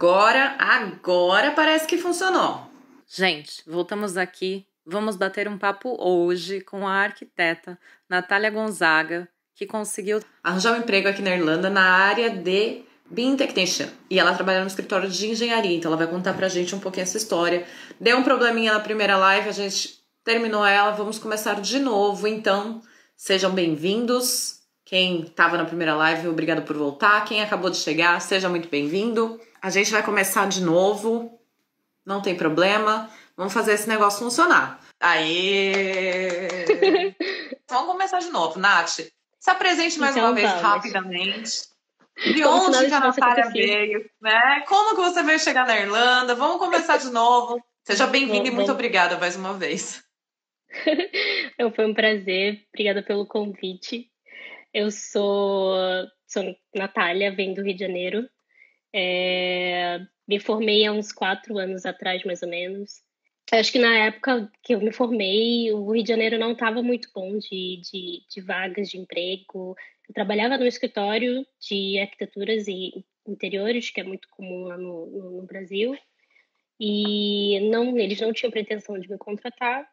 agora, agora parece que funcionou. Gente, voltamos aqui. Vamos bater um papo hoje com a arquiteta Natália Gonzaga, que conseguiu arranjar um emprego aqui na Irlanda na área de Bean Technician. E ela trabalha no escritório de engenharia, então ela vai contar pra gente um pouquinho essa história. Deu um probleminha na primeira live, a gente terminou ela, vamos começar de novo. Então, sejam bem-vindos. Quem estava na primeira live, obrigado por voltar. Quem acabou de chegar, seja muito bem-vindo. A gente vai começar de novo. Não tem problema. Vamos fazer esse negócio funcionar. Aê! vamos começar de novo. Nath, se apresente mais então, uma vez vamos. rapidamente. De Como onde que a Natália veio, né? Como que você veio chegar na Irlanda? Vamos começar de novo. Seja bem-vinda e muito obrigada mais uma vez. Foi um prazer. Obrigada pelo convite. Eu sou, sou Natália, venho do Rio de Janeiro. É, me formei há uns quatro anos atrás, mais ou menos. Acho que na época que eu me formei, o Rio de Janeiro não estava muito bom de, de, de, vagas de emprego. Eu trabalhava no escritório de arquiteturas e interiores, que é muito comum lá no, no, no Brasil. E não, eles não tinham pretensão de me contratar.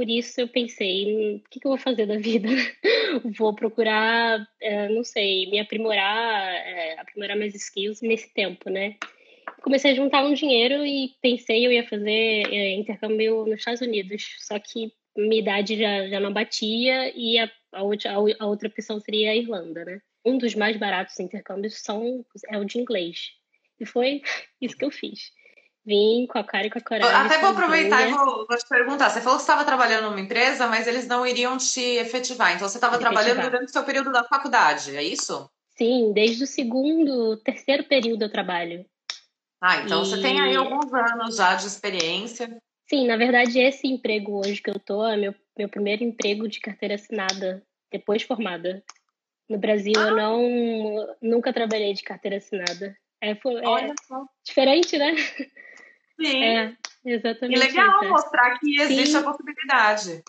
Por isso eu pensei, o que, que eu vou fazer da vida? vou procurar, é, não sei, me aprimorar, é, aprimorar meus skills nesse tempo, né? Comecei a juntar um dinheiro e pensei eu ia fazer é, intercâmbio nos Estados Unidos, só que minha idade já, já não batia e a, a, a outra opção seria a Irlanda, né? Um dos mais baratos intercâmbios são, é o de inglês. E foi isso que eu fiz. Vim com a cara e com a coragem. Até vou aproveitar e vou, vou, te perguntar. Você falou que estava trabalhando numa empresa, mas eles não iriam te efetivar. Então você estava trabalhando durante o seu período da faculdade, é isso? Sim, desde o segundo, terceiro período eu trabalho. Ah, então e... você tem aí alguns anos já de experiência. Sim, na verdade, esse emprego hoje que eu tô é meu, meu primeiro emprego de carteira assinada, depois formada. No Brasil, ah. eu não nunca trabalhei de carteira assinada. É, foi, é diferente, né? Sim. É, exatamente. E legal isso. mostrar que existe Sim. a possibilidade.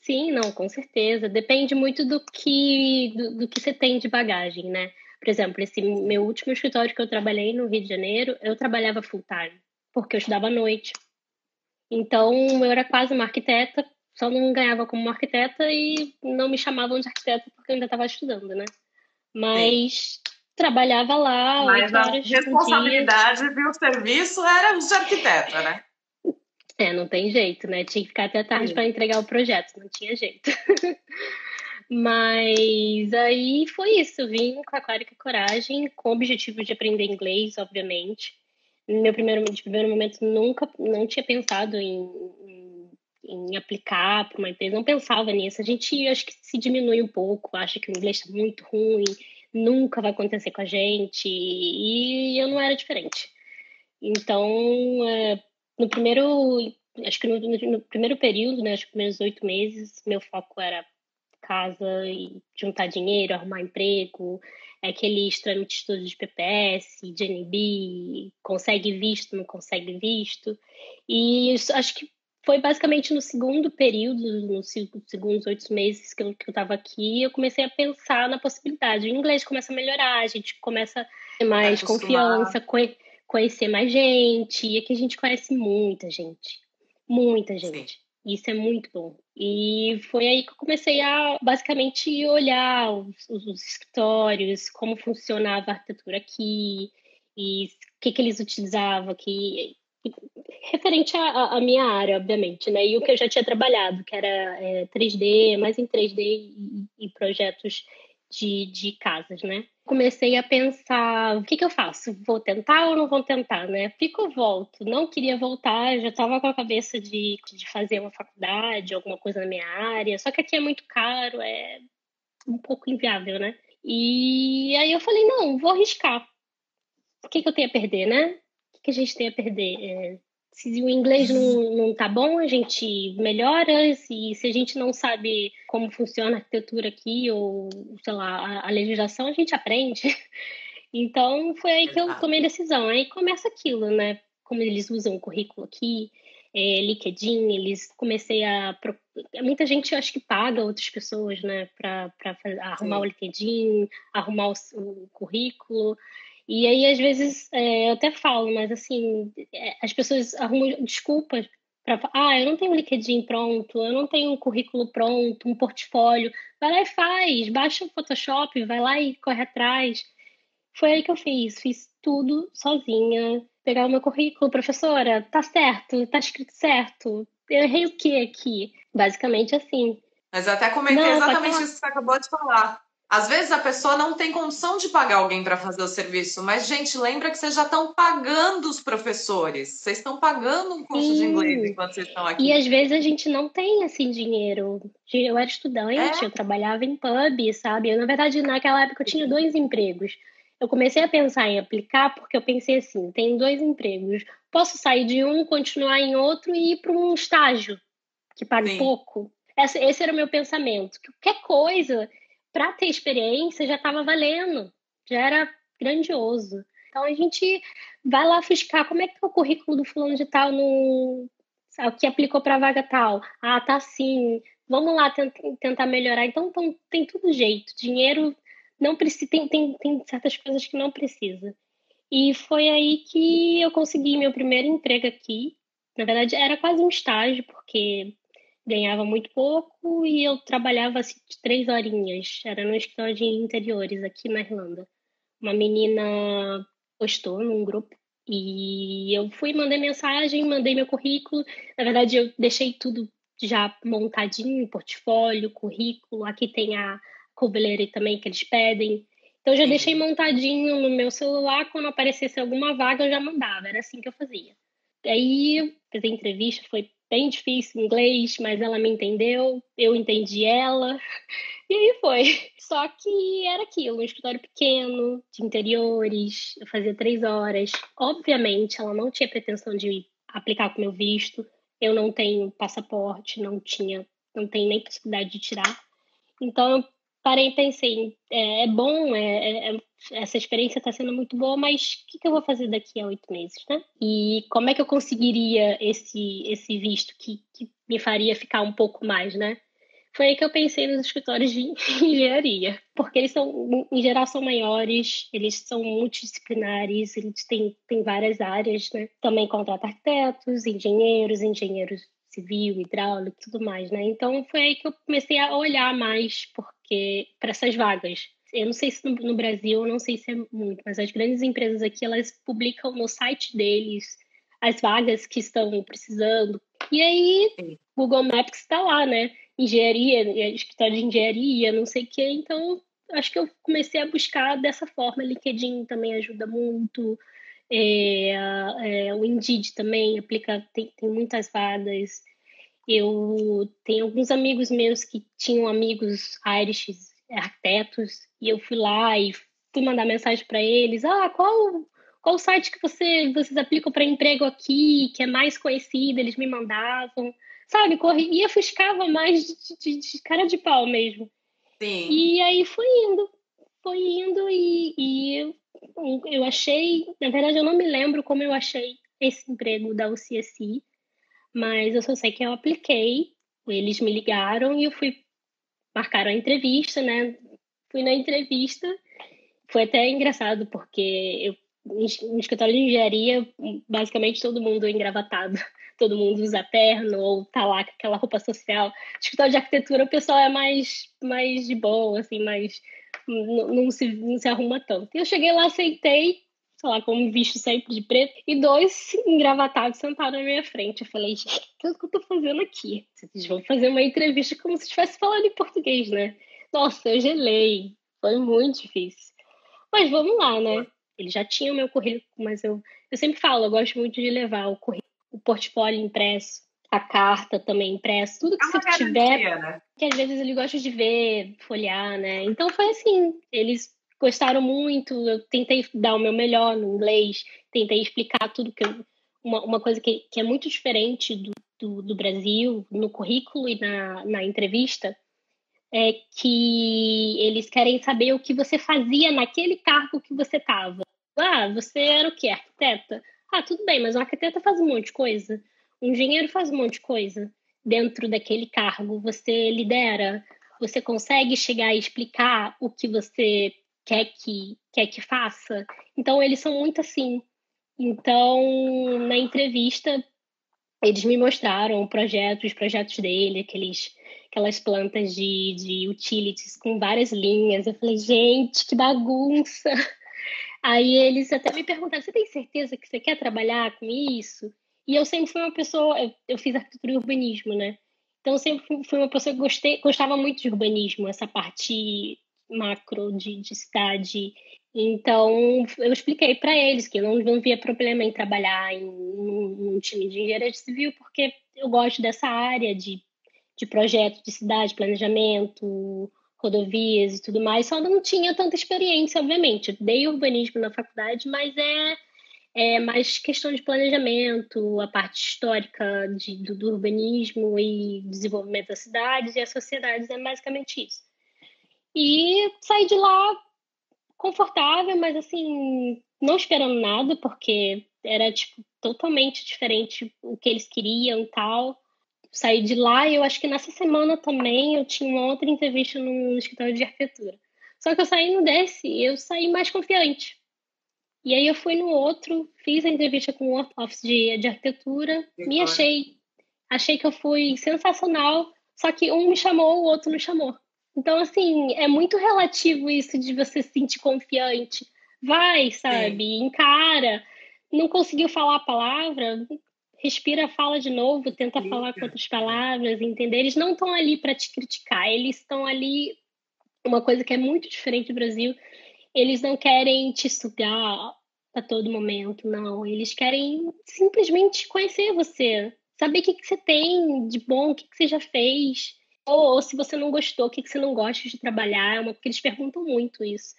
Sim, não, com certeza. Depende muito do que, do, do, que você tem de bagagem, né? Por exemplo, esse meu último escritório que eu trabalhei no Rio de Janeiro, eu trabalhava full time, porque eu estudava à noite. Então, eu era quase uma arquiteta, só não ganhava como uma arquiteta e não me chamavam de arquiteta porque eu ainda estava estudando, né? Mas trabalhava lá. Mas a responsabilidade e o serviço era de arquiteta, né? É, não tem jeito, né? Tinha que ficar até tarde para entregar o projeto, não tinha jeito. Mas aí foi isso, vim com a clara e com a coragem, com o objetivo de aprender inglês, obviamente. No meu primeiro, de primeiro momento, nunca, não tinha pensado em, em, em aplicar para uma empresa, não pensava nisso. A gente, acho que se diminui um pouco, acha que o inglês está muito ruim, nunca vai acontecer com a gente, e eu não era diferente. Então, é, no primeiro, acho que no, no, primeiro período, né, acho que primeiros oito meses, meu foco era casa e juntar dinheiro, arrumar emprego, aqueles trâmites todos de PPS, de NB, consegue visto, não consegue visto. E acho que foi basicamente no segundo período, nos segundos oito meses que eu estava aqui, eu comecei a pensar na possibilidade. O inglês começa a melhorar, a gente começa a ter mais confiança, conhecer mais gente. E aqui a gente conhece muita gente. Muita gente. Sim. Isso é muito bom. E foi aí que eu comecei a basicamente olhar os, os escritórios, como funcionava a arquitetura aqui, e o que, que eles utilizavam, que referente à, minha área, obviamente, né? E o que eu já tinha trabalhado, que era é, 3D, mais em 3D e, e projetos de, de, casas, né? Comecei a pensar, o que, que eu faço? Vou tentar ou não vou tentar, né? Fico ou volto? Não queria voltar, já estava com a cabeça de, de fazer uma faculdade, alguma coisa na minha área, só que aqui é muito caro, é um pouco inviável, né? E aí eu falei, não, vou arriscar. O que, que eu tenho a perder, né? Que a gente tem a perder? É, se o inglês não, não tá bom, a gente melhora. Se, se a gente não sabe como funciona a arquitetura aqui, ou, sei lá, a, a legislação, a gente aprende. Então, foi aí que eu tomei a decisão. Aí começa aquilo, né? Como eles usam o currículo aqui, é, LinkedIn, eles comecei a. Muita gente acho que paga outras pessoas, né, para arrumar Sim. o LinkedIn, arrumar o, o currículo. E aí, às vezes, é, eu até falo, mas assim, é, as pessoas arrumam desculpas para ah, eu não tenho um LinkedIn pronto, eu não tenho um currículo pronto, um portfólio. Vai lá e faz, baixa o Photoshop, vai lá e corre atrás. Foi aí que eu fiz, fiz tudo sozinha. Pegar o meu currículo, professora, tá certo, tá escrito certo. Eu errei o que aqui? Basicamente assim. Mas eu até comentei não, exatamente isso que você acabou de falar. Às vezes a pessoa não tem condição de pagar alguém para fazer o serviço, mas, gente, lembra que vocês já estão pagando os professores. Vocês estão pagando um curso Sim. de inglês enquanto vocês estão aqui. E às vezes a gente não tem, assim, dinheiro. Eu era estudante, é? eu trabalhava em pub, sabe? Eu, na verdade, naquela época eu tinha dois empregos. Eu comecei a pensar em aplicar porque eu pensei assim: tenho dois empregos. Posso sair de um, continuar em outro e ir para um estágio que Sim. pouco? Esse, esse era o meu pensamento. Qualquer coisa para ter experiência já estava valendo, já era grandioso. Então a gente vai lá fiscar como é que é o currículo do fulano de tal no o que aplicou para vaga tal. Ah, tá assim. Vamos lá tentar melhorar. Então, então tem tudo jeito. Dinheiro não precisa tem, tem, tem certas coisas que não precisa. E foi aí que eu consegui meu primeiro emprego aqui. Na verdade, era quase um estágio, porque ganhava muito pouco e eu trabalhava assim, de três horinhas. Era no escritório de interiores aqui na Irlanda. Uma menina postou num grupo e eu fui, mandei mensagem, mandei meu currículo. Na verdade, eu deixei tudo já montadinho, portfólio, currículo. Aqui tem a cover também que eles pedem. Então, eu já deixei montadinho no meu celular. Quando aparecesse alguma vaga, eu já mandava. Era assim que eu fazia. Aí, fazer entrevista foi bem difícil inglês, mas ela me entendeu, eu entendi ela, e aí foi. Só que era aquilo, um escritório pequeno, de interiores, eu fazia três horas. Obviamente, ela não tinha pretensão de aplicar com meu visto, eu não tenho passaporte, não tinha, não tenho nem possibilidade de tirar. Então, eu parei e pensei, é, é bom, é, é, essa experiência está sendo muito boa, mas o que, que, eu vou fazer daqui a oito meses, né? E como é que eu conseguiria esse, esse visto que, que me faria ficar um pouco mais, né? Foi aí que eu pensei nos escritórios de engenharia, porque eles são, em geral, são maiores, eles são multidisciplinares, eles têm, têm várias áreas, né? Também contratam arquitetos, engenheiros, engenheiros civil, hidráulico e tudo mais, né? Então foi aí que eu comecei a olhar mais porque para essas vagas. Eu não sei se no, no Brasil, eu não sei se é muito, mas as grandes empresas aqui elas publicam no site deles as vagas que estão precisando. E aí, Google Maps está lá, né? Engenharia, escritório de engenharia, não sei o quê. Então, acho que eu comecei a buscar dessa forma. LinkedIn também ajuda muito. É, é, o Indeed também aplica, tem, tem muitas vagas. Eu tenho alguns amigos meus que tinham amigos Irish arquitetos e eu fui lá e fui mandar mensagem para eles: ah, qual qual site que você, vocês aplicam para emprego aqui, que é mais conhecido? Eles me mandavam, sabe? Corria, fuscava mais de, de, de, cara de pau mesmo. Sim. E aí foi indo, foi indo e, e eu achei, na verdade eu não me lembro como eu achei esse emprego da UCSI, mas eu só sei que eu apliquei, eles me ligaram e eu fui, marcaram a entrevista, né? Fui na entrevista, foi até engraçado porque eu no escritório de engenharia, basicamente todo mundo é engravatado, todo mundo usa terno ou tá lá com aquela roupa social. No escritório de arquitetura o pessoal é mais, mais de boa, assim, mais não, se, não se arruma tanto. Eu cheguei lá, aceitei, sei lá, como visto sempre de preto, e dois engravatados sentaram na minha frente. Eu falei, gente, o que eu tô fazendo aqui? Vocês vão fazer uma entrevista como se estivesse falando em português, né? Nossa, eu gelei. Foi muito difícil. Mas vamos lá, né? Ele já tinha o meu currículo, mas eu, eu sempre falo, eu gosto muito de levar o currículo, o portfólio impresso a carta também impressa, tudo que é você tiver, né? que às vezes ele gosta de ver, folhear, né? Então foi assim, eles gostaram muito, eu tentei dar o meu melhor no inglês, tentei explicar tudo que eu, uma, uma coisa que, que é muito diferente do, do, do Brasil, no currículo e na, na entrevista, é que eles querem saber o que você fazia naquele cargo que você estava. Ah, você era o que? Arquiteta? Ah, tudo bem, mas o arquiteta faz um monte de coisa. O engenheiro faz um monte de coisa dentro daquele cargo. Você lidera, você consegue chegar e explicar o que você quer que quer que faça. Então eles são muito assim. Então na entrevista eles me mostraram o projeto, os projetos dele, aqueles aquelas plantas de, de utilities com várias linhas. Eu falei, gente, que bagunça! Aí eles até me perguntaram: você tem certeza que você quer trabalhar com isso? E eu sempre fui uma pessoa, eu, eu fiz arquitetura e urbanismo, né? Então eu sempre fui uma pessoa que gostei, gostava muito de urbanismo, essa parte macro de, de cidade. Então eu expliquei para eles que eu não, não via problema em trabalhar em um, time de engenharia civil, porque eu gosto dessa área de, de projeto de cidade, planejamento, rodovias e tudo mais, só não tinha tanta experiência, obviamente. Eu dei urbanismo na faculdade, mas é, é mais questão de planejamento, a parte histórica de, do, do urbanismo e desenvolvimento das cidades e as sociedades, é basicamente isso. E saí de lá confortável, mas assim, não esperando nada, porque era tipo totalmente diferente o que eles queriam e tal saí de lá e eu acho que nessa semana também eu tinha uma outra entrevista no escritório de arquitetura. Só que eu saí no desse e eu saí mais confiante. E aí eu fui no outro, fiz a entrevista com o Office de, de arquitetura e me achei. Achei que eu fui sensacional, só que um me chamou, o outro não chamou. Então, assim, é muito relativo isso de você se sentir confiante. Vai, sabe? Sim. Encara. Não conseguiu falar a palavra, respira, fala de novo, tenta Sim. falar com outras palavras, entender. Eles não estão ali para te criticar, eles estão ali. Uma coisa que é muito diferente do Brasil, eles não querem te sugar a todo momento, não. Eles querem simplesmente conhecer você, saber o que, que você tem de bom, o que, que você já fez. Ou, se você não gostou, o que, que você não gosta de trabalhar, é uma, porque eles perguntam muito isso.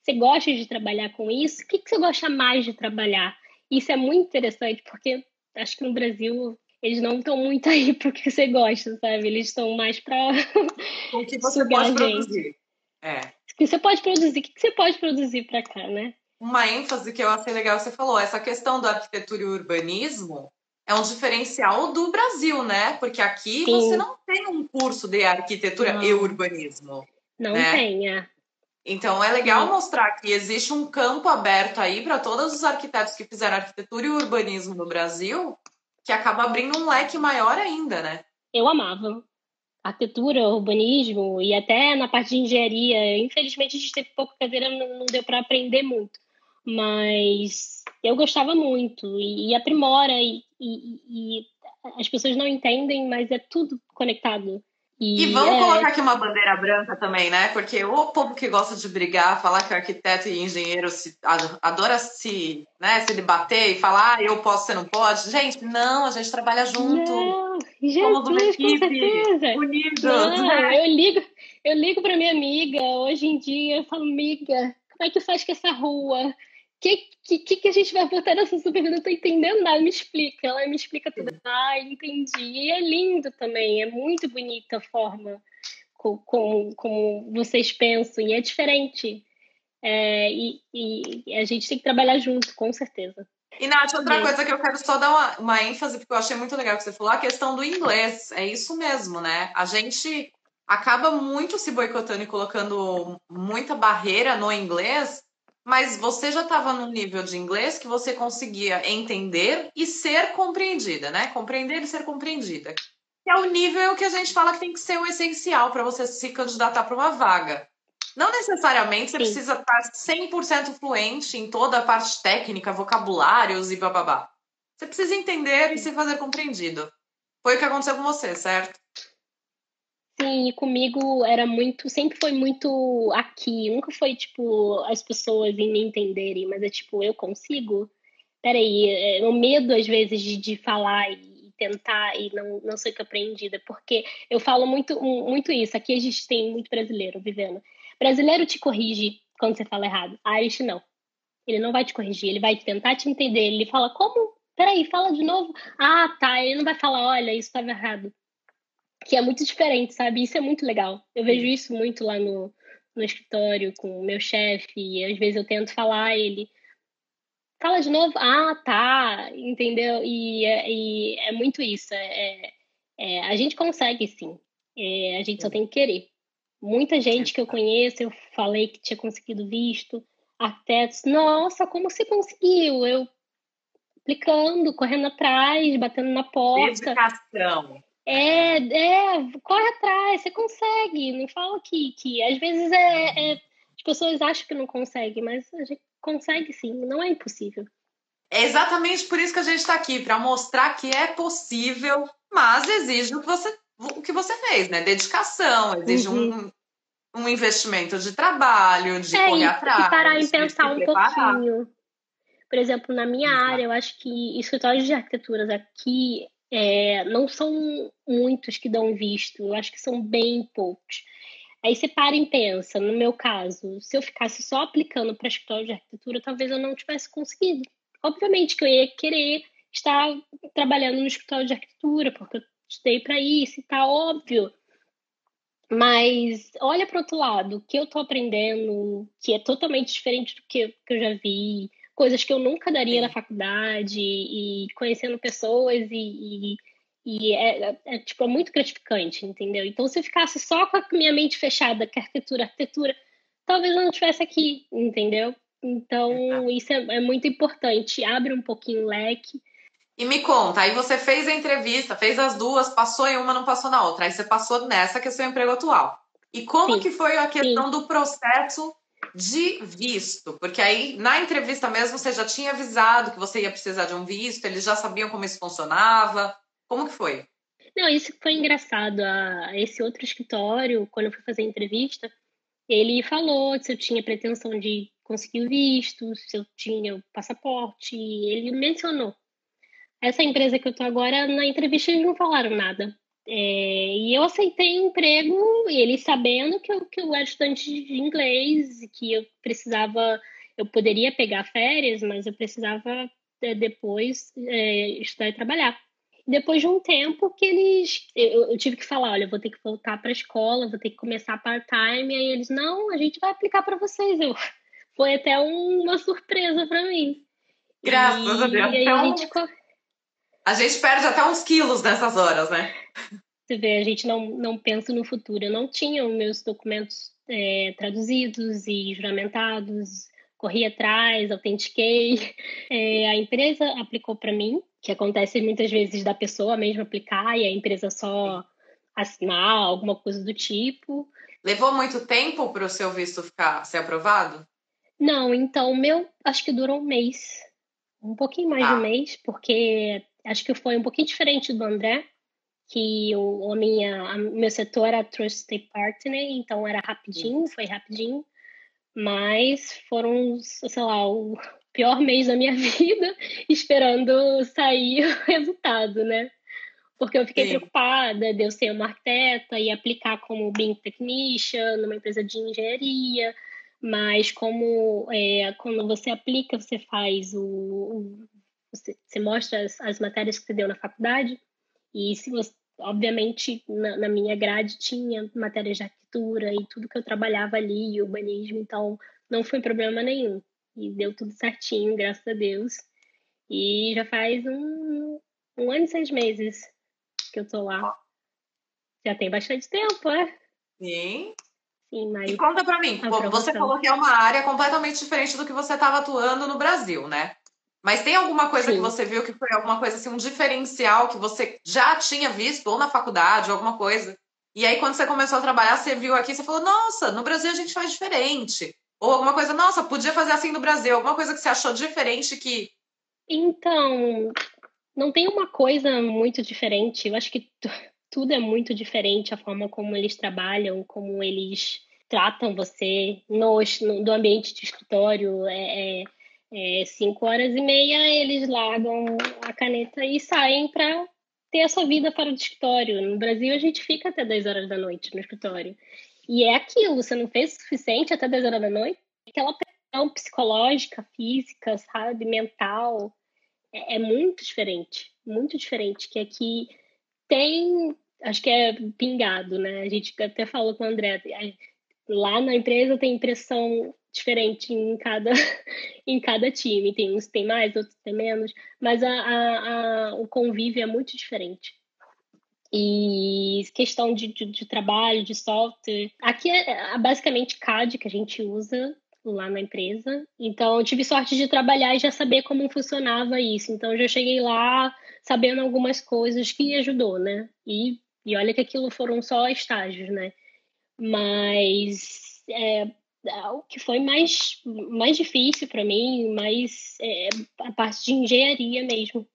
Você gosta de trabalhar com isso? O que, que você gosta mais de trabalhar? Isso é muito interessante, porque acho que no Brasil eles não estão muito aí porque você gosta, sabe? Eles estão mais para o que você pode produzir. É. O que você pode produzir? O que você pode produzir para cá, né? Uma ênfase que eu achei legal você falou, essa questão da arquitetura e urbanismo é um diferencial do Brasil, né? Porque aqui Sim. você não tem um curso de arquitetura não. e urbanismo. Não né? tem, é. Então é legal mostrar que existe um campo aberto aí para todos os arquitetos que fizeram arquitetura e urbanismo no Brasil, que acaba abrindo um leque maior ainda, né? Eu amava arquitetura, urbanismo e até na parte de engenharia. Infelizmente a gente teve pouca cadeira, não deu para aprender muito, mas eu gostava muito e, e aprimora e, e, e as pessoas não entendem, mas é tudo conectado. E, vamos é... colocar aqui uma bandeira branca também, né? Porque o povo que gosta de brigar, falar que arquiteto e engenheiro se, adora se, né, se debater e falar, ah, eu posso, você não pode. Gente, não, a gente trabalha junto. Não, Jesus, equipe, com certeza. Unidos. Não, né? Eu ligo, eu ligo para minha amiga hoje em dia, eu falo, amiga, como é que faz com essa rua? Que, que, que a gente vai botar nessa super? Eu não tô entendendo nada, me explica. Ela me explica tudo. Ah, entendi. E é lindo também, é muito bonita a forma como, como, como vocês pensam, e é diferente. É, e, e, a gente tem que trabalhar junto, com certeza. E, Nath, outra é. coisa que eu quero só dar uma, uma ênfase, porque eu achei muito legal que você falou, a questão do inglês. É isso mesmo, né? A gente acaba muito se boicotando e colocando muita barreira no inglês mas você já estava num nível de inglês que você conseguia entender e ser compreendida, né? Compreender e ser compreendida. Que é o nível que a gente fala que tem que ser o essencial para você se candidatar para uma vaga. Não necessariamente você Sim. precisa estar 100% fluente em toda a parte técnica, vocabulários e bababá. Você precisa entender e se fazer compreendido. Foi o que aconteceu com você, certo? Sim, comigo era muito, sempre foi muito aqui, nunca foi tipo as pessoas em me entenderem, mas é tipo, eu consigo? Peraí, é, o medo às vezes de, de falar e tentar e não, não ser compreendida, porque eu falo muito, muito isso, aqui a gente tem muito brasileiro vivendo. Brasileiro te corrige quando você fala errado, Irish não. Ele não vai te corrigir, ele vai tentar te entender, ele fala, como? Peraí, fala de novo. Ah, tá, ele não vai falar, olha, isso estava errado que é muito diferente, sabe? Isso é muito legal. Eu vejo isso muito lá no, no escritório com o meu chefe, e às vezes eu tento falar, ele fala de novo, ah, tá, entendeu? E, é, e é muito isso. É, é, a gente consegue sim. É, a gente só tem que querer. Muita gente que eu conheço, eu falei que tinha conseguido visto, arquitetos, nossa, como você conseguiu? Eu aplicando, correndo atrás, batendo na porta. Dedicação. É, é, corre atrás, você consegue. Não fala que, que às vezes é, é, as pessoas acham que não consegue, mas a gente consegue sim, não é impossível. É exatamente por isso que a gente está aqui, para mostrar que é possível, mas exige o que você, o que você fez, né? Dedicação, exige uhum. um, um investimento de trabalho, de é, correr atrás. E parar em pensar um pouquinho. Por exemplo, na minha uhum. área, eu acho que escritórios de arquiteturas aqui é, não são muitos que dão visto, eu acho que são bem poucos. Aí você para e pensa, no meu caso, se eu ficasse só aplicando para escritório de arquitetura, talvez eu não tivesse conseguido. Obviamente que eu ia querer estar trabalhando no escritório de arquitetura, porque eu estudei para isso e tá óbvio. Mas olha para outro lado, o que eu estou aprendendo, que é totalmente diferente do que, que eu já vi, coisas que eu nunca daria na faculdade, e conhecendo pessoas, e, e, e é, é, é, tipo, é muito gratificante, entendeu? Então, se eu ficasse só com a minha mente fechada, que arquitetura, arquitetura, talvez eu não estivesse aqui, entendeu? Então, isso é, é muito importante. Abre um pouquinho o leque. E me conta, aí você fez a entrevista, fez as duas, passou em uma, não passou na outra. Aí você passou nessa que é seu emprego atual. E como Sim. que foi a questão Sim. do processo de visto? Porque aí, na entrevista mesmo, você já tinha avisado que você ia precisar de um visto, eles já sabiam como isso funcionava. Como que foi? Não, isso foi engraçado. Esse outro escritório, quando eu fui fazer a entrevista, ele falou se eu tinha pretensão de conseguir o visto, se eu tinha o passaporte, ele mencionou. Essa empresa que eu tô agora, na entrevista eles não falaram nada. É, e eu aceitei o emprego, e eles sabendo que eu, que eu era estudante de inglês, que eu precisava, eu poderia pegar férias, mas eu precisava é, depois é, estudar e trabalhar. Depois de um tempo que eles. Eu, eu tive que falar: olha, vou ter que voltar para a escola, vou ter que começar part-time. Aí eles: não, a gente vai aplicar para vocês. Eu, foi até uma surpresa para mim. Graças e, a Deus. E então, a, gente... a gente perde até uns quilos nessas horas, né? Você vê, a gente não, não pensa no futuro. Eu não tinha os meus documentos é, traduzidos e juramentados, corri atrás, autentiquei. É, a empresa aplicou para mim, que acontece muitas vezes da pessoa mesmo aplicar e a empresa só assinar alguma coisa do tipo. Levou muito tempo para o seu visto ficar ser aprovado? Não, então o meu acho que durou um mês. Um pouquinho mais ah. de um mês, porque acho que foi um pouquinho diferente do André, que o, a minha, a, meu setor era Trusted Partner, então era rapidinho, foi rapidinho. Mas foram, sei lá, o pior mês da minha vida esperando sair o resultado, né? Porque eu fiquei Sim. preocupada de eu ser uma arquiteta e aplicar como BIM Technician numa empresa de engenharia mas como é, quando você aplica, você faz o, o você, você, mostra as, as, matérias que você deu na faculdade e se você, obviamente na, na, minha grade tinha matérias de arquitetura e tudo que eu trabalhava ali, urbanismo, então não foi problema nenhum e deu tudo certinho, graças a Deus. E já faz um, um ano e seis meses que eu tô lá. Já tem bastante tempo, é? Sim. Sim, mas... E conta para mim, você falou que é uma área completamente diferente do que você estava atuando no Brasil, né? Mas tem alguma coisa Sim. que você viu que foi alguma coisa assim, um diferencial que você já tinha visto, ou na faculdade, ou alguma coisa? E aí, quando você começou a trabalhar, você viu aqui, você falou, nossa, no Brasil a gente faz diferente. Ou alguma coisa, nossa, podia fazer assim no Brasil. Alguma coisa que você achou diferente que. Então, não tem uma coisa muito diferente. Eu acho que tudo é muito diferente, a forma como eles trabalham, como eles tratam você no, no ambiente de escritório. É, é, é, cinco horas e meia eles largam a caneta e saem para ter a sua vida fora do escritório. No Brasil a gente fica até 10 horas da noite no escritório. E é aquilo, você não fez o suficiente até 10 horas da noite? Aquela pressão psicológica, física, sabe, mental, é, é muito diferente, muito diferente. Que aqui tem acho que é pingado, né? A gente até falou com o André, lá na empresa tem impressão diferente em cada, em cada time. Tem uns tem mais, outros tem menos, mas a, a, a, o convívio é muito diferente. E questão de, de, de trabalho, de software. Aqui é, é basicamente CAD que a gente usa lá na empresa. Então, tive sorte de trabalhar e já saber como funcionava isso. Então, já cheguei lá sabendo algumas coisas que ajudou, né? E, e olha que aquilo foram só estágios, né? Mas é, o que foi mais, mais difícil para mim, mais é, a parte de engenharia mesmo,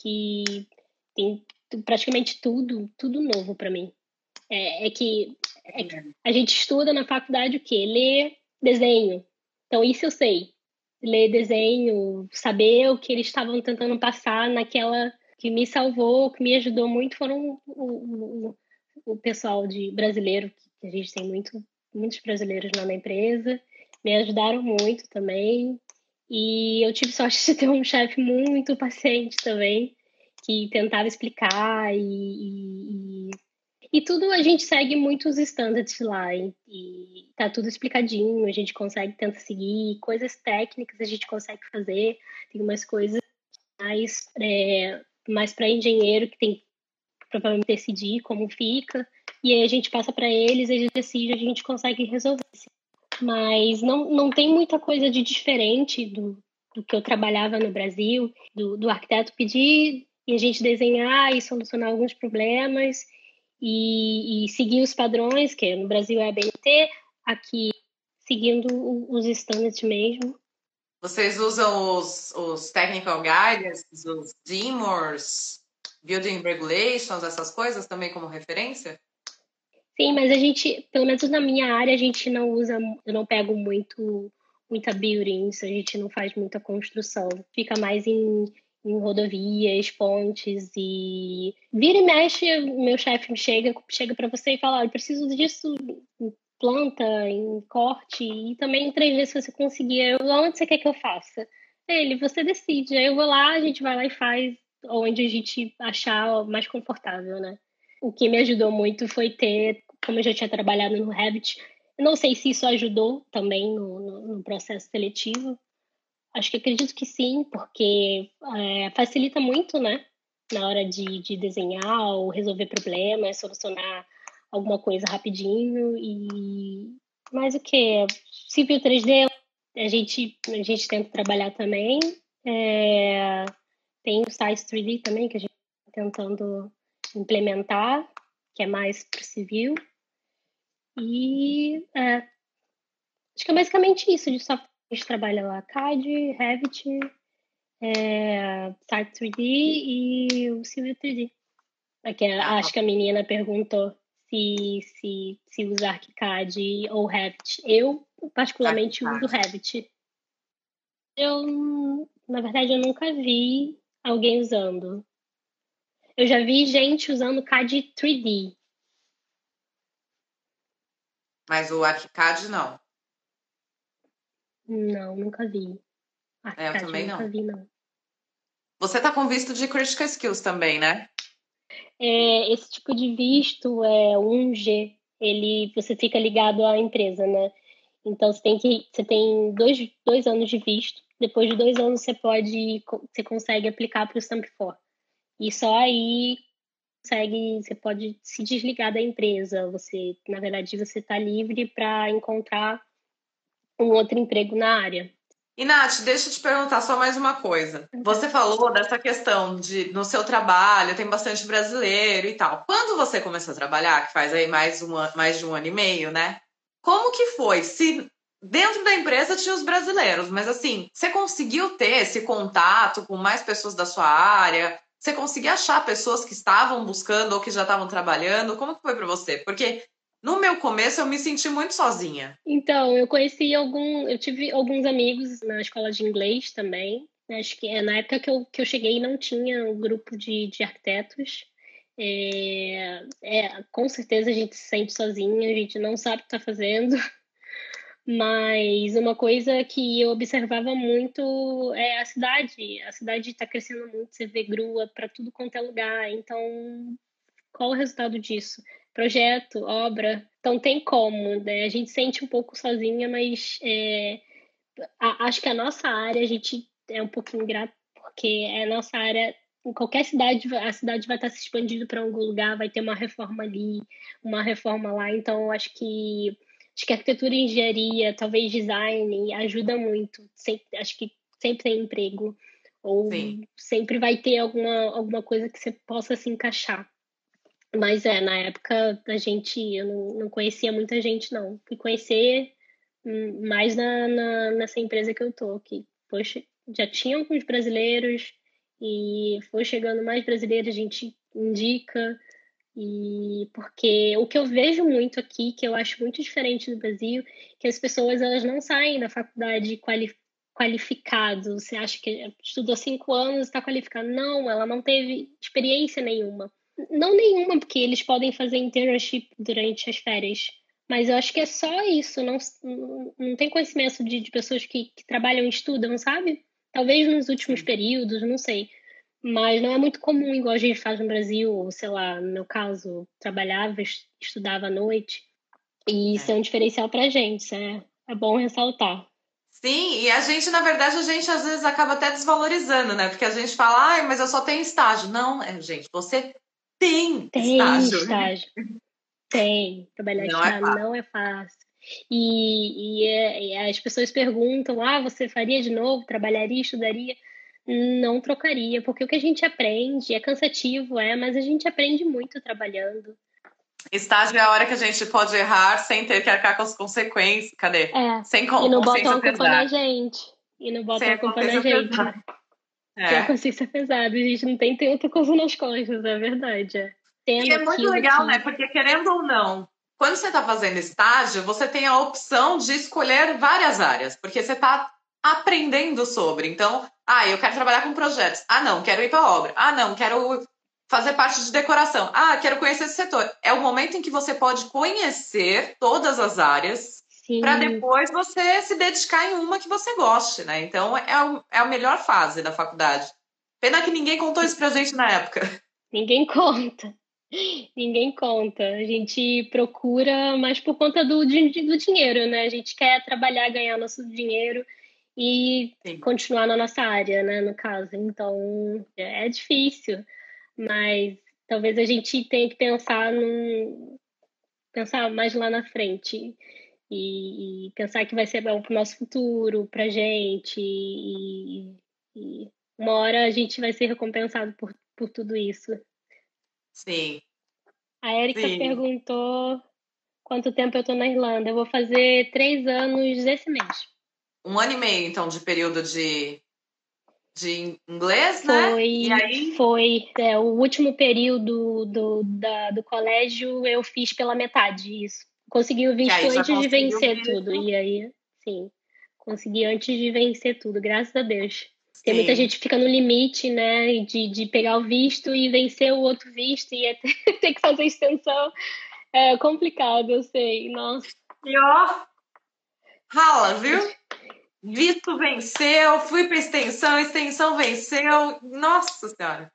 que tem praticamente tudo, tudo novo para mim. É, é que é, a gente estuda na faculdade o quê? Ler desenho. Então, isso eu sei. Ler desenho, saber o que eles estavam tentando passar naquela que me salvou, que me ajudou muito foram o, o, o pessoal de brasileiro, que a gente tem muito, muitos brasileiros lá na empresa, me ajudaram muito também. E eu tive sorte de ter um chefe muito paciente também, que tentava explicar e, e, e, tudo a gente segue muitos standards lá e, e tá tudo explicadinho, a gente consegue tentar seguir, coisas técnicas a gente consegue fazer, tem umas coisas mais, é, mais para engenheiro que tem que provavelmente decidir como fica, e aí a gente passa para eles, eles decidem, a gente consegue resolver. Mas não, não tem muita coisa de diferente do, do que eu trabalhava no Brasil, do, do arquiteto pedir e a gente desenhar e solucionar alguns problemas e, e seguir os padrões, que no Brasil é a BNT, aqui seguindo os standards mesmo. Vocês usam os, os technical guides, os DIMORs, building regulations, essas coisas também como referência? Sim, mas a gente, pelo menos na minha área, a gente não usa, eu não pego muito muita buildings, a gente não faz muita construção. Fica mais em em rodovias, pontes e vira e mexe, meu chefe chega, chega para você e fala, eu preciso disso em planta, em corte e também em 3D se você conseguir. Eu, onde você quer que eu faça? Ele, você decide. Aí eu vou lá, a gente vai lá e faz onde a gente achar mais confortável, né? O que me ajudou muito foi ter, como eu já tinha trabalhado no Revit, não sei se isso ajudou também no, no, no processo seletivo, Acho que acredito que sim, porque é, facilita muito, né? Na hora de, de desenhar ou resolver problemas, solucionar alguma coisa rapidinho. E mais o que? Civil 3D, a gente, a gente tenta trabalhar também. É, tem o Size 3D também, que a gente está tentando implementar, que é mais para civil. E é, acho que é basicamente isso de software a gente trabalha lá CAD, Revit, é, Start 3D e o Civil 3D. Aqui, ah, acho que a menina perguntou se, se, se usar ArchiCAD ou Revit. Eu, particularmente, uso Revit. Eu, na verdade, eu nunca vi alguém usando. Eu já vi gente usando CAD 3D. Mas o ArchiCAD não. Não, nunca vi. é, eu também nunca não. vi, não. Você tá com visto de Critical Skills também, né? É, esse tipo de visto é 1G. Ele, você fica ligado à empresa, né? Então você tem que, você tem dois, dois anos de visto. Depois de dois anos você pode, você consegue aplicar para o Stamp 4. E só aí consegue, você pode se desligar da empresa. Você, na verdade, você está livre para encontrar um outro emprego na área. E Nath, deixa eu te perguntar só mais uma coisa. Uhum. Você falou dessa questão de no seu trabalho tem bastante brasileiro e tal. Quando você começou a trabalhar, que faz aí mais, uma, mais de um ano e meio, né? Como que foi? Se dentro da empresa tinha os brasileiros, mas assim, você conseguiu ter esse contato com mais pessoas da sua área? Você conseguia achar pessoas que estavam buscando ou que já estavam trabalhando? Como que foi para você? Porque no meu começo, eu me senti muito sozinha. Então, eu conheci algum. Eu tive alguns amigos na escola de inglês também. Acho que é na época que eu, que eu cheguei não tinha um grupo de, de arquitetos. É, é, com certeza a gente se sente sozinha, a gente não sabe o que está fazendo. Mas uma coisa que eu observava muito é a cidade. A cidade está crescendo muito, você vê grua para tudo quanto é lugar. Então, qual o resultado disso? projeto, obra. Então tem como, né? A gente sente um pouco sozinha, mas é, a, acho que a nossa área, a gente é um pouquinho grato, porque a nossa área em qualquer cidade, a cidade vai estar se expandindo para algum lugar, vai ter uma reforma ali, uma reforma lá. Então, eu acho que acho que arquitetura e engenharia, talvez design, ajuda muito. Sempre, acho que sempre tem emprego. Ou Sim. sempre vai ter alguma, alguma coisa que você possa se encaixar. Mas é, na época a gente, eu não, não conhecia muita gente, não. Fui conhecer mais na, na, nessa empresa que eu tô, que, poxa, já tinha alguns brasileiros e foi chegando mais brasileiros, a gente indica. E porque o que eu vejo muito aqui, que eu acho muito diferente do Brasil, que as pessoas elas não saem da faculdade qualificadas qualificado. Você acha que estudou cinco anos, está qualificado? Não, ela não teve experiência nenhuma. Não nenhuma, porque eles podem fazer internship durante as férias. Mas eu acho que é só isso. Não, não tem conhecimento de, de pessoas que, que trabalham e estudam, sabe? Talvez nos últimos períodos, não sei. Mas não é muito comum, igual a gente faz no Brasil, ou sei lá, no meu caso, trabalhava, estudava à noite. E isso é, é um diferencial pra gente, é, é bom ressaltar. Sim, e a gente, na verdade, a gente às vezes acaba até desvalorizando, né? Porque a gente fala, ai, mas eu só tenho estágio. Não, é, gente, você tem, tem estágio. estágio. Tem. Trabalhar não, é não é fácil. E, e, é, e, as pessoas perguntam: ah, você faria de novo? Trabalharia, estudaria? Não trocaria, porque o que a gente aprende é cansativo, é, mas a gente aprende muito trabalhando. Estágio é a hora que a gente pode errar sem ter que arcar com as consequências. Cadê? É. Sem com, e não botam a culpa na gente. E não botam a culpa na gente. É. Que a consciência pesada. A gente não tem tanta coisa nas costas, é verdade. É. e é muito legal, que... né? Porque querendo ou não, quando você está fazendo estágio, você tem a opção de escolher várias áreas, porque você está aprendendo sobre. Então, ah, eu quero trabalhar com projetos. Ah, não, quero ir para obra. Ah, não, quero fazer parte de decoração. Ah, quero conhecer esse setor. É o momento em que você pode conhecer todas as áreas para depois você se dedicar em uma que você goste, né? Então é, o, é a melhor fase da faculdade. Pena que ninguém contou isso pra gente na época. Ninguém conta. Ninguém conta. A gente procura mais por conta do, do dinheiro, né? A gente quer trabalhar, ganhar nosso dinheiro e Sim. continuar na nossa área, né? No caso. Então, é difícil mas talvez a gente tenha que pensar num pensar mais lá na frente e, e pensar que vai ser bom para o nosso futuro, para a gente e, e, uma hora a gente vai ser recompensado por, por tudo isso. Sim. A Erika perguntou quanto tempo eu estou na Irlanda. Eu vou fazer três anos esse mês. Um ano e meio, então, de período de de inglês, né? Foi, e aí... foi. É, o último período do, da, do colégio eu fiz pela metade isso. Consegui o visto antes de vencer tudo. E aí, sim, consegui antes de vencer tudo, graças a Deus. Tem muita gente que fica no limite, né, de, de pegar o visto e vencer o outro visto e ter que fazer extensão. É complicado, eu sei. Nossa. Ó, rala, viu? Visto venceu, fui para extensão, extensão venceu. Nossa Senhora.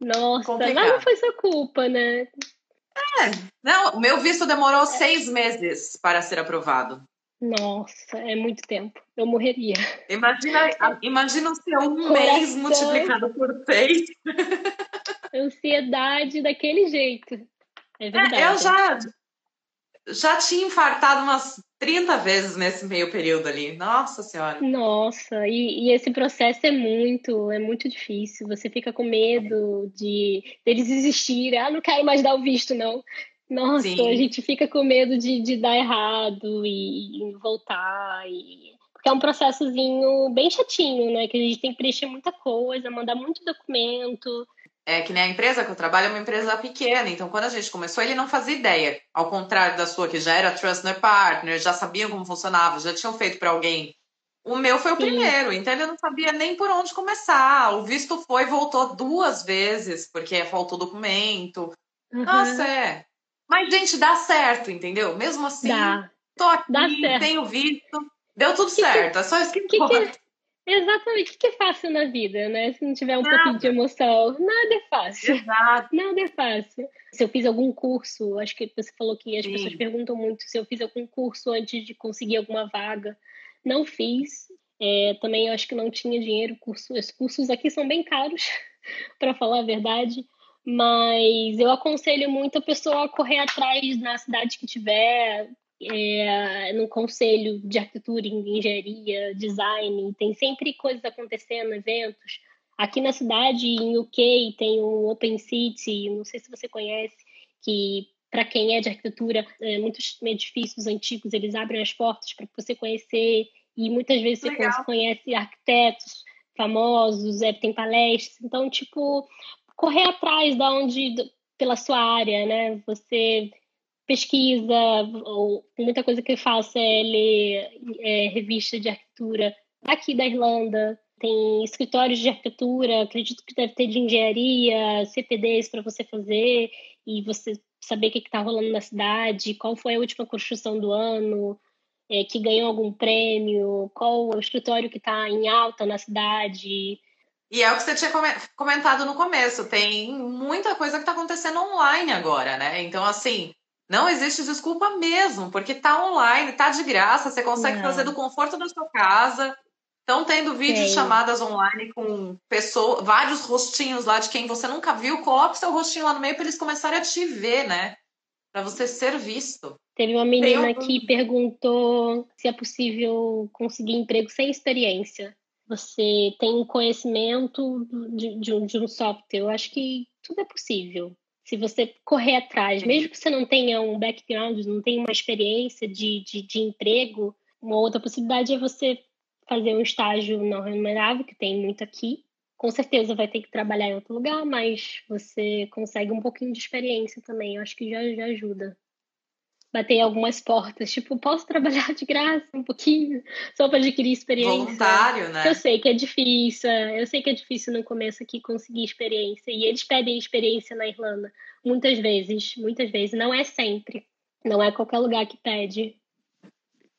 Nossa, Complicado. mas não foi sua culpa, né? É, não, o meu visto demorou seis meses para ser aprovado. Nossa, é muito tempo. Eu morreria. Imagina, imagina o seu um mês multiplicado por seis. Ansiedade daquele jeito. É verdade. É, eu já, já tinha infartado umas 30 vezes nesse meio período ali. Nossa Senhora. Nossa, e, e, esse processo é muito, é muito difícil. Você fica com medo de deles existirem. Ah, não quero mais dar o visto, não. Nossa, Sim. a gente fica com medo de, de dar errado e, e voltar. E... Porque é um processozinho bem chatinho, né? Que a gente tem que preencher muita coisa, mandar muito documento é que nem a empresa que eu trabalho é uma empresa pequena, então quando a gente começou ele não fazia ideia, ao contrário da sua que já era trustner partner, já sabiam como funcionava, já tinham feito para alguém. O meu foi o Sim. primeiro, então ele não sabia nem por onde começar. O visto foi voltou duas vezes porque faltou documento. Uhum. Nossa, é. Mas gente, dá certo, entendeu? Mesmo assim, dá. tô aqui, tenho visto, deu tudo que certo. Que, é só isso que, que, que Exatamente. O que é fácil na vida, né? Se não tiver um nada. pouquinho de emoção, nada é fácil. Exato. Nada é fácil. Se eu fiz algum curso, acho que você falou que as Sim. pessoas perguntam muito se eu fiz algum curso antes de conseguir alguma vaga. Não fiz. É, também acho que não tinha dinheiro. Curso, os cursos aqui são bem caros. para falar a verdade. Mas eu aconselho muito a pessoa a correr atrás na cidade que tiver, é, no conselho de arquitetura, engenharia, design, tem sempre coisas acontecendo, eventos. Aqui na cidade, em UK, tem o Open City, não sei se você conhece, que para quem é de arquitetura, é, muitos edifícios antigos, eles abrem as portas para você conhecer, e muitas vezes Legal. você conhece arquitetos famosos, é, tem palestras, então, tipo, correr atrás da onde, pela sua área, né? Você pesquisa, ou muita coisa que faço é ler é, revista de arquitetura aqui da Irlanda, tem escritórios de arquitetura, acredito que deve ter de engenharia, CPDs para você fazer e você saber o que está rolando na cidade, qual foi a última construção do ano, é, que ganhou algum prêmio, qual o escritório que está em alta na cidade. E é o que você tinha comentado no começo, tem muita coisa que está acontecendo online agora, né? Então, assim, não existe desculpa mesmo, porque tá online, tá de graça, você consegue não. fazer do conforto da sua casa. Estão tendo vídeos chamadas online com pessoas, vários rostinhos lá de quem você nunca viu. Coloque seu rostinho lá no meio para eles começarem a te ver, né? Para você ser visto. Teve uma menina um... que perguntou se é possível conseguir emprego sem experiência. Você tem conhecimento de, de, um, de um software. Eu acho que tudo é possível se você correr atrás, mesmo que você não tenha um background, não tenha uma experiência de, de, de, emprego, uma outra possibilidade é você fazer um estágio não remunerável, que tem muito aqui. Com certeza vai ter que trabalhar em outro lugar, mas você consegue um pouquinho de experiência também. Eu acho que já, já ajuda bater algumas portas, tipo, posso trabalhar de graça um pouquinho, só para adquirir experiência. Voluntário, né? Eu sei que é difícil, é, eu sei que é difícil no começo aqui conseguir experiência, e eles pedem experiência na Irlanda, muitas vezes, muitas vezes, não é sempre, não é qualquer lugar que pede.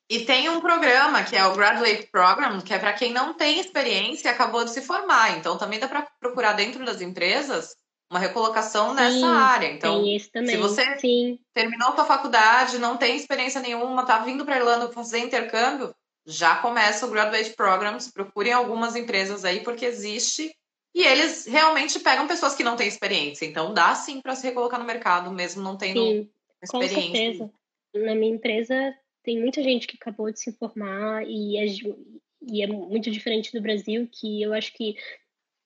E tem um programa que é o Graduate Program, que é para quem não tem experiência e acabou de se formar. Então também dá para procurar dentro das empresas uma recolocação Sim, nessa área. Então, se você Sim. terminou sua faculdade, não tem experiência nenhuma, está vindo para Irlanda fazer intercâmbio, já começa o Graduate Programs, procurem algumas empresas aí, porque existe. E eles realmente pegam pessoas que não têm experiência. Então, dá sim para se recolocar no mercado, mesmo não tendo sim, experiência. Com certeza. Na minha empresa, tem muita gente que acabou de se formar e é, e é muito diferente do Brasil, que eu acho que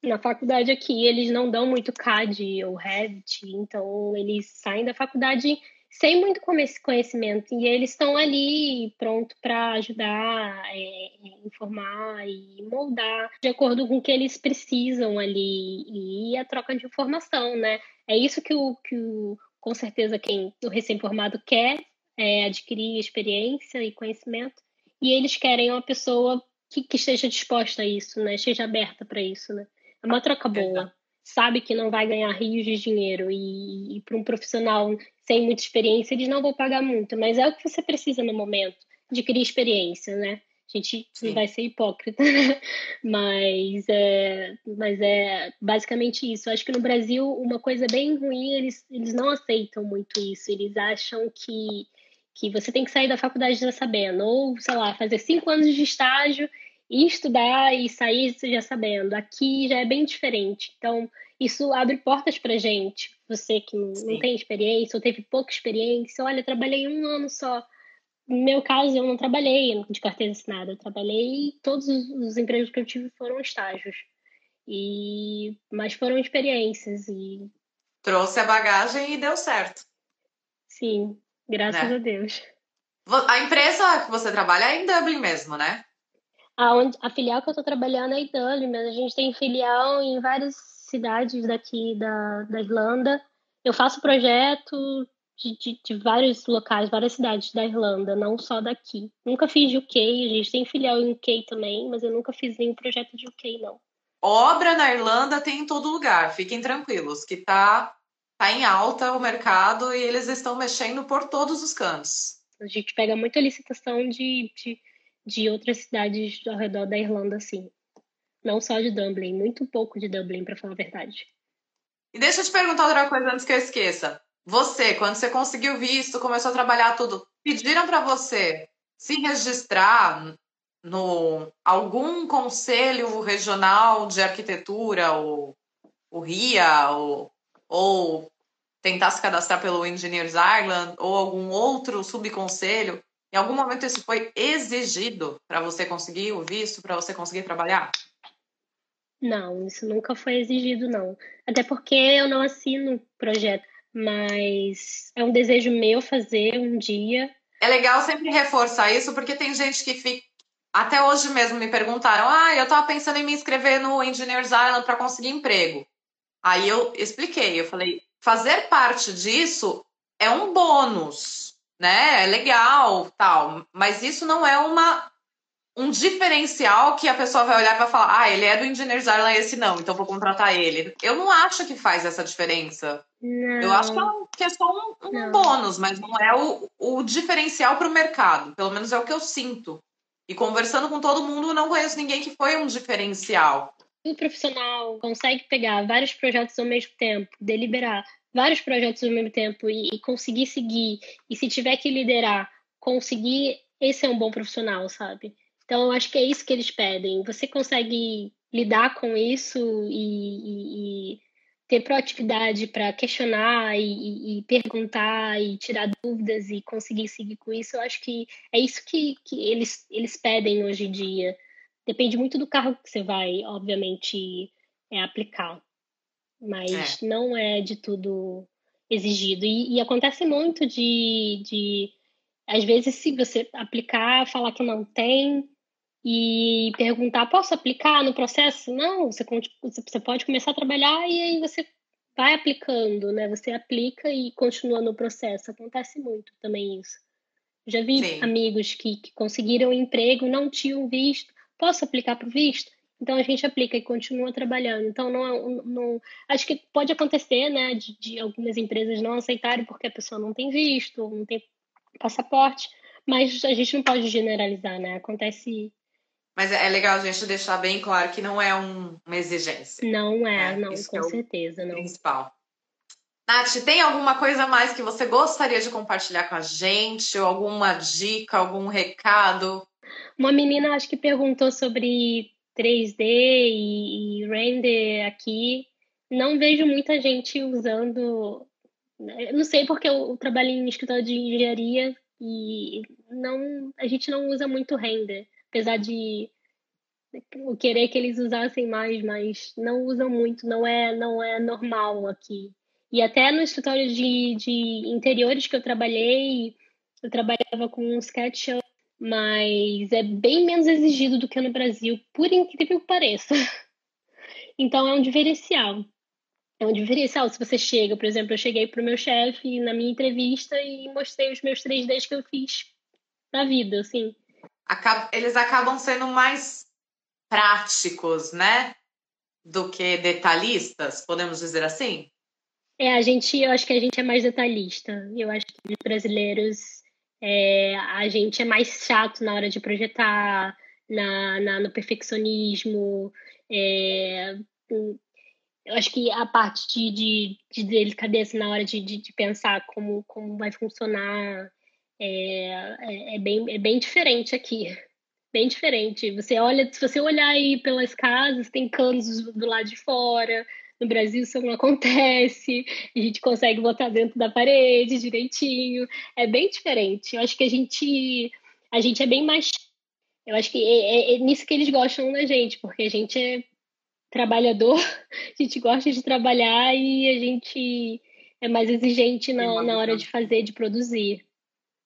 na faculdade aqui eles não dão muito CAD ou Revit, então eles saem da faculdade sem muito conhecimento e eles estão ali pronto para ajudar, é, informar e moldar de acordo com o que eles precisam ali e a troca de informação, né? É isso que o que o, com certeza quem o recém-formado quer é adquirir experiência e conhecimento e eles querem uma pessoa que, que esteja disposta a isso, né? Esteja aberta para isso, né? É uma troca boa. Sabe que não vai ganhar rios de dinheiro e, e para um profissional sem muita experiência, eles não vão pagar muito, mas é o que você precisa no momento, adquirir experiência, né? A gente Sim. não vai ser hipócrita, mas é, mas é basicamente isso. acho que no Brasil, uma coisa bem ruim, eles, eles não aceitam muito isso. Eles acham que, que você tem que sair da faculdade já sabendo, ou, sei lá, fazer cinco anos de estágio e estudar e sair já sabendo. Aqui já é bem diferente. Então, isso abre portas para gente. Você que não, tem experiência ou teve pouca experiência, olha, trabalhei um ano só. No meu caso, eu não trabalhei de carteira assinada, eu trabalhei, todos os empregos que eu tive foram estágios. E mas foram experiências e trouxe a bagagem e deu certo. Sim, graças né? a Deus. A empresa que você trabalha é em Dublin mesmo, né? A, onde, a filial que eu estou trabalhando é Dublin, mas a gente tem filial em várias cidades daqui da, da Irlanda. Eu faço projeto de, de, de, vários locais, várias cidades da Irlanda, não só daqui. Nunca fiz UK, a gente tem filial em UK também, mas eu nunca fiz nenhum projeto de UK, não. Obra na Irlanda tem em todo lugar, fiquem tranquilos, que tá, tá em alta o mercado e eles estão mexendo por todos os cantos. A gente pega muita licitação de, de de outras cidades ao redor da Irlanda, sim. Não só de Dublin, muito pouco de Dublin, para falar a verdade. E deixa eu te perguntar outra coisa antes que eu esqueça. Você, quando você conseguiu visto, começou a trabalhar tudo, pediram para você se registrar no algum conselho regional de arquitetura ou o RIA ou, ou tentar se cadastrar pelo Engineers Ireland ou algum outro subconselho, em algum momento isso foi exigido para você conseguir o visto, para você conseguir trabalhar? Não, isso nunca foi exigido, não. Até porque eu não assino o projeto, mas é um desejo meu fazer um dia. É legal sempre reforçar isso, porque tem gente que fica. Até hoje mesmo me perguntaram: ah, eu estava pensando em me inscrever no Engineers Island para conseguir emprego. Aí eu expliquei, eu falei: fazer parte disso é um bônus, né? É legal, tal, mas isso não é uma um diferencial que a pessoa vai olhar e vai falar: ah, ele é do Engineers Ireland, esse não, então vou contratar ele. Eu não acho que faz essa diferença. Não. Eu acho que é, é só um, um bônus, mas não é o, o diferencial para o mercado. Pelo menos é o que eu sinto. E conversando com todo mundo, não conheço ninguém que foi um diferencial. O profissional consegue pegar vários projetos ao mesmo tempo, deliberar vários projetos ao mesmo tempo e, e conseguir seguir, e se tiver que liderar, conseguir, esse é um bom profissional, sabe? Então, eu acho que é isso que eles pedem. Você consegue lidar com isso e, e, e ter proatividade para questionar e, e, perguntar e tirar dúvidas e conseguir seguir com isso, eu acho que é isso que, que eles, eles pedem hoje em dia. Depende muito do carro que você vai, obviamente, é, aplicar. Mas é. não é de tudo exigido. E, e acontece muito de, de, às vezes, se você aplicar, falar que não tem, e perguntar: posso aplicar no processo? Não, você, você pode começar a trabalhar e aí você vai aplicando, né? Você aplica e continua no processo. Acontece muito também isso. Já vi Sim. amigos que, que conseguiram emprego, não tinham visto. Posso aplicar para o visto? Então a gente aplica e continua trabalhando. Então não, é não acho que pode acontecer, né, de, de, algumas empresas não aceitarem porque a pessoa não tem visto, não tem passaporte, mas a gente não pode generalizar, né? Acontece mas é legal a gente deixar bem claro que não é um, uma exigência. Não é, né? não, Isso com é certeza. não. Principal. Nath, tem alguma coisa mais que você gostaria de compartilhar com a gente? Ou alguma dica, algum recado? Uma menina acho que perguntou sobre 3D e, e render aqui. Não vejo muita gente usando. Né, não sei porque eu trabalho em escritório de engenharia e não, a gente não usa muito render apesar de querer que eles usassem mais, mas não usam muito, não é, não é normal aqui. E até no escritório de, de interiores que eu trabalhei, eu trabalhava com SketchUp, mas é bem menos exigido do que no Brasil, por incrível que pareça. Então é um diferencial. É um diferencial se você chega, por exemplo, eu cheguei para o meu chefe na minha entrevista e mostrei os meus 3Ds que eu fiz na vida, assim eles acabam sendo mais práticos, né? Do que detalhistas, podemos dizer assim? É, a gente, eu acho que a gente é mais detalhista. Eu acho que os brasileiros, é, a gente é mais chato na hora de projetar, na, na no perfeccionismo. É, eu acho que a parte de, de, de delicadeza na hora de, de, de pensar como, como vai funcionar é, é, é, bem, é bem diferente aqui. Bem diferente. Você olha, se você olhar aí pelas casas, tem canos do lado de fora. No Brasil isso não acontece. A gente consegue botar dentro da parede direitinho. É bem diferente. Eu acho que a gente, a gente é bem mais. Eu acho que é, é, é nisso que eles gostam da gente, porque a gente é trabalhador, a gente gosta de trabalhar e a gente é mais exigente na, na hora de fazer, de produzir.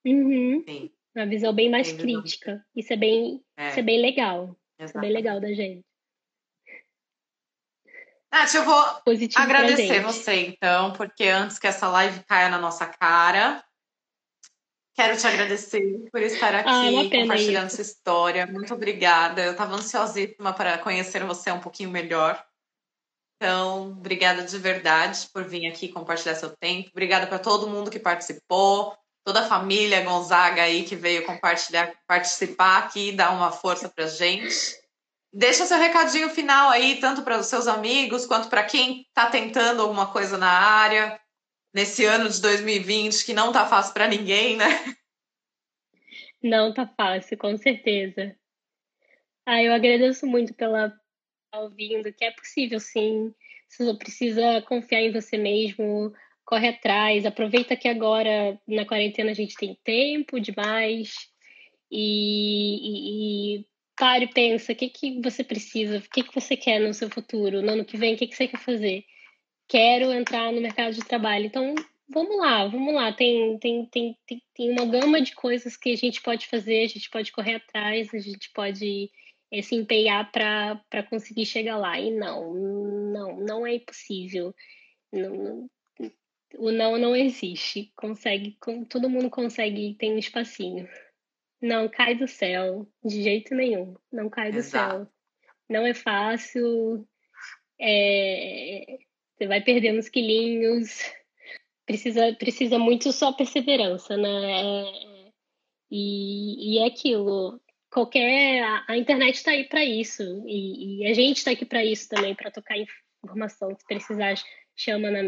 Uhum. Sim. Uma visão bem mais crítica. Isso é bem, é. Isso é bem legal. Isso é bem legal da gente. Nath, eu vou Positivo agradecer você, então, porque antes que essa live caia na nossa cara, quero te agradecer por estar aqui ah, é compartilhando isso. sua história. Muito obrigada. Eu estava ansiosíssima para conhecer você um pouquinho melhor. Então, obrigada de verdade por vir aqui compartilhar seu tempo. Obrigada para todo mundo que participou, toda a família Gonzaga aí que veio compartilhar, participar aqui, dar uma força para gente. Deixa seu recadinho final aí, tanto para os seus amigos quanto para quem está tentando alguma coisa na área nesse ano de 2020 que não tá fácil para ninguém, né? Não tá fácil, com certeza. Ah, eu agradeço muito pela ouvindo, que é possível sim Você precisa confiar em você mesmo, corre atrás, aproveita que agora na quarentena a gente tem tempo demais e, e, e pare e pensa o que, que você precisa, o que, que você quer no seu futuro, no ano que vem, o que, que você quer fazer. Quero entrar no mercado de trabalho. Então, vamos lá, vamos lá. Tem, tem, tem, tem, tem uma gama de coisas que a gente pode fazer, a gente pode correr atrás, a gente pode é, se empenhar para conseguir chegar lá. E não, não, não é impossível. Não, o não não existe. Consegue, todo mundo consegue, tem um espacinho. Não cai do céu, de jeito nenhum. Não cai do Exato. céu. Não é fácil. É, você vai perdendo uns quilinhos. Precisa, precisa muito só perseverança, né? É, e, e é aquilo. Qualquer. A, a internet está aí para isso. E, e, a gente está aqui para isso também, para tocar informação. Se precisar chama na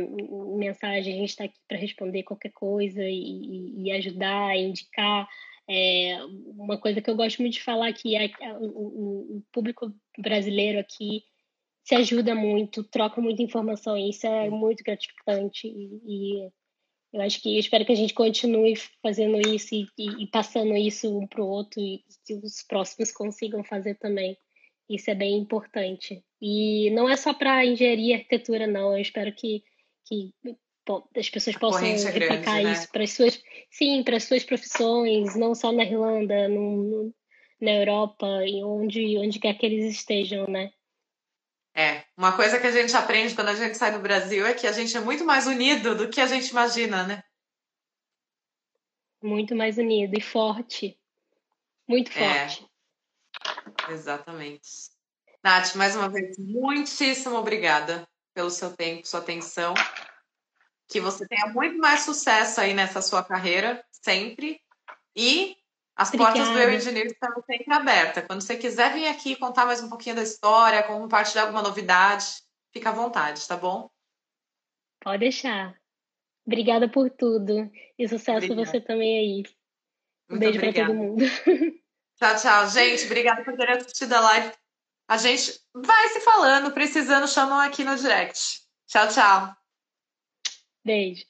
mensagem, a gente está aqui para responder qualquer coisa e, e, ajudar, indicar. É, uma coisa que eu gosto muito de falar que é, o, o, público brasileiro aqui se ajuda muito, troca muita informação, e isso é muito gratificante e, e eu acho que eu espero que a gente continue fazendo isso e, e passando isso um para o outro e que os próximos consigam fazer também. Isso é bem importante. E não é só para engenharia e arquitetura, não. Eu espero que, que as pessoas possam replicar grande, né? isso para as suas, sim, para as suas profissões, não só na Irlanda, no, na Europa, e onde, onde quer que eles estejam, né? É, uma coisa que a gente aprende quando a gente sai do Brasil é que a gente é muito mais unido do que a gente imagina, né? Muito mais unido e forte. Muito é. forte. É, exatamente. Nath, mais uma vez, muitíssimo obrigada pelo seu tempo, sua atenção. Que você tenha muito mais sucesso aí nessa sua carreira, sempre. E as obrigada. portas do Eu Engineer estão sempre abertas. Quando você quiser vir aqui contar mais um pouquinho da história, compartilhar alguma novidade, fica à vontade, tá bom? Pode deixar. Obrigada por tudo. E sucesso Obrigada. você também aí. Um muito beijo para todo mundo. Tchau, tchau. Gente, obrigada por ter assistido a live. A gente vai se falando, precisando, chamam aqui no direct. Tchau, tchau. Beijo.